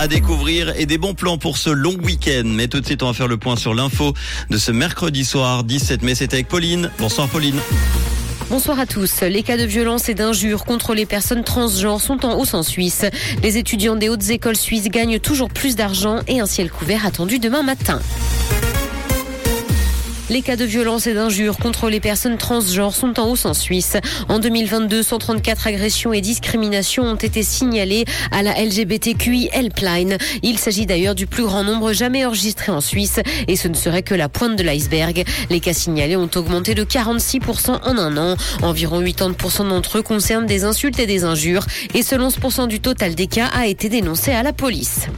à découvrir et des bons plans pour ce long week-end. Mais tout de suite, on va faire le point sur l'info de ce mercredi soir 17 mai. C'était avec Pauline. Bonsoir Pauline. Bonsoir à tous. Les cas de violence et d'injures contre les personnes transgenres sont en hausse en Suisse. Les étudiants des hautes écoles suisses gagnent toujours plus d'argent et un ciel couvert attendu demain matin. Les cas de violence et d'injures contre les personnes transgenres sont en hausse en Suisse. En 2022, 134 agressions et discriminations ont été signalées à la LGBTQI Helpline. Il s'agit d'ailleurs du plus grand nombre jamais enregistré en Suisse et ce ne serait que la pointe de l'iceberg. Les cas signalés ont augmenté de 46% en un an. Environ 80% d'entre eux concernent des insultes et des injures et selon 11% du total des cas a été dénoncé à la police.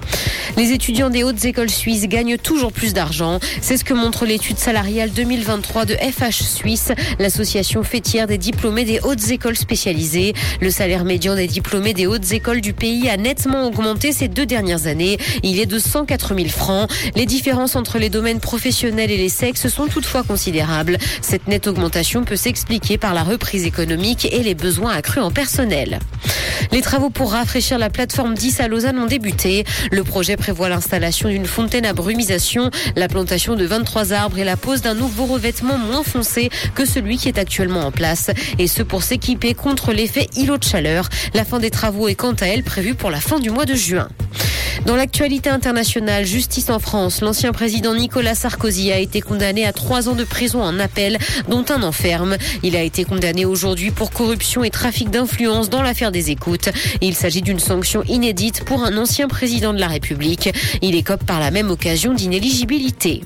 Les étudiants des hautes écoles suisses gagnent toujours plus d'argent. C'est ce que montre l'étude salariale 2023 de FH Suisse, l'association fêtière des diplômés des hautes écoles spécialisées. Le salaire médian des diplômés des hautes écoles du pays a nettement augmenté ces deux dernières années. Il est de 104 000 francs. Les différences entre les domaines professionnels et les sexes sont toutefois considérables. Cette nette augmentation peut s'expliquer par la reprise économique et les besoins accrus en personnel. Les travaux pour rafraîchir la plateforme 10 à Lausanne ont débuté. Le projet prévoit l'installation d'une fontaine à brumisation, la plantation de 23 arbres et la pose d'un nouveau revêtement moins foncé que celui qui est actuellement en place. Et ce pour s'équiper contre l'effet îlot de chaleur. La fin des travaux est quant à elle prévue pour la fin du mois de juin. Dans l'actualité internationale, justice en France, l'ancien président Nicolas Sarkozy a été condamné à trois ans de prison en appel, dont un enferme. Il a été condamné aujourd'hui pour corruption et trafic d'influence dans l'affaire des écoutes. Il s'agit d'une sanction inédite pour un ancien président de la République. Il écope par la même occasion d'inéligibilité.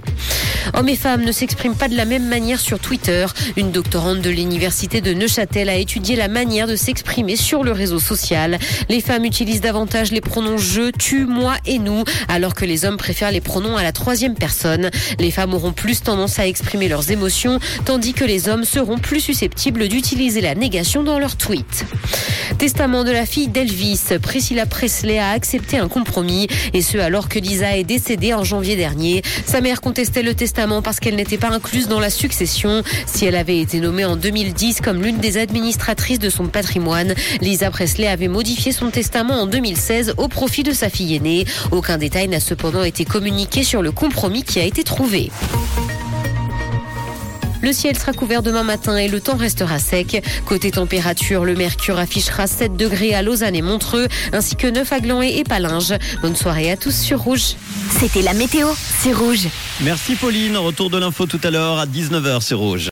Hommes et femmes ne s'expriment pas de la même manière sur Twitter. Une doctorante de l'université de Neuchâtel a étudié la manière de s'exprimer sur le réseau social. Les femmes utilisent davantage les pronoms je, tu, moi et nous, alors que les hommes préfèrent les pronoms à la troisième personne. Les femmes auront plus tendance à exprimer leurs émotions, tandis que les hommes seront plus susceptibles d'utiliser la négation dans leurs tweets. Testament de la fille d'Elvis, Priscilla Presley a accepté un compromis, et ce alors que Lisa est décédée en janvier dernier. Sa mère contestait le testament parce qu'elle n'était pas incluse dans la succession. Si elle avait été nommée en 2010 comme l'une des administratrices de son patrimoine, Lisa Presley avait modifié son testament en 2016 au profit de sa fille aînée. Aucun détail n'a cependant été communiqué sur le compromis qui a été trouvé. Le ciel sera couvert demain matin et le temps restera sec. Côté température, le mercure affichera 7 degrés à Lausanne et Montreux, ainsi que 9 à Gland et Palinges. Bonne soirée à tous sur Rouge. C'était la météo, c'est Rouge. Merci Pauline. Retour de l'info tout à l'heure à 19h, c'est Rouge.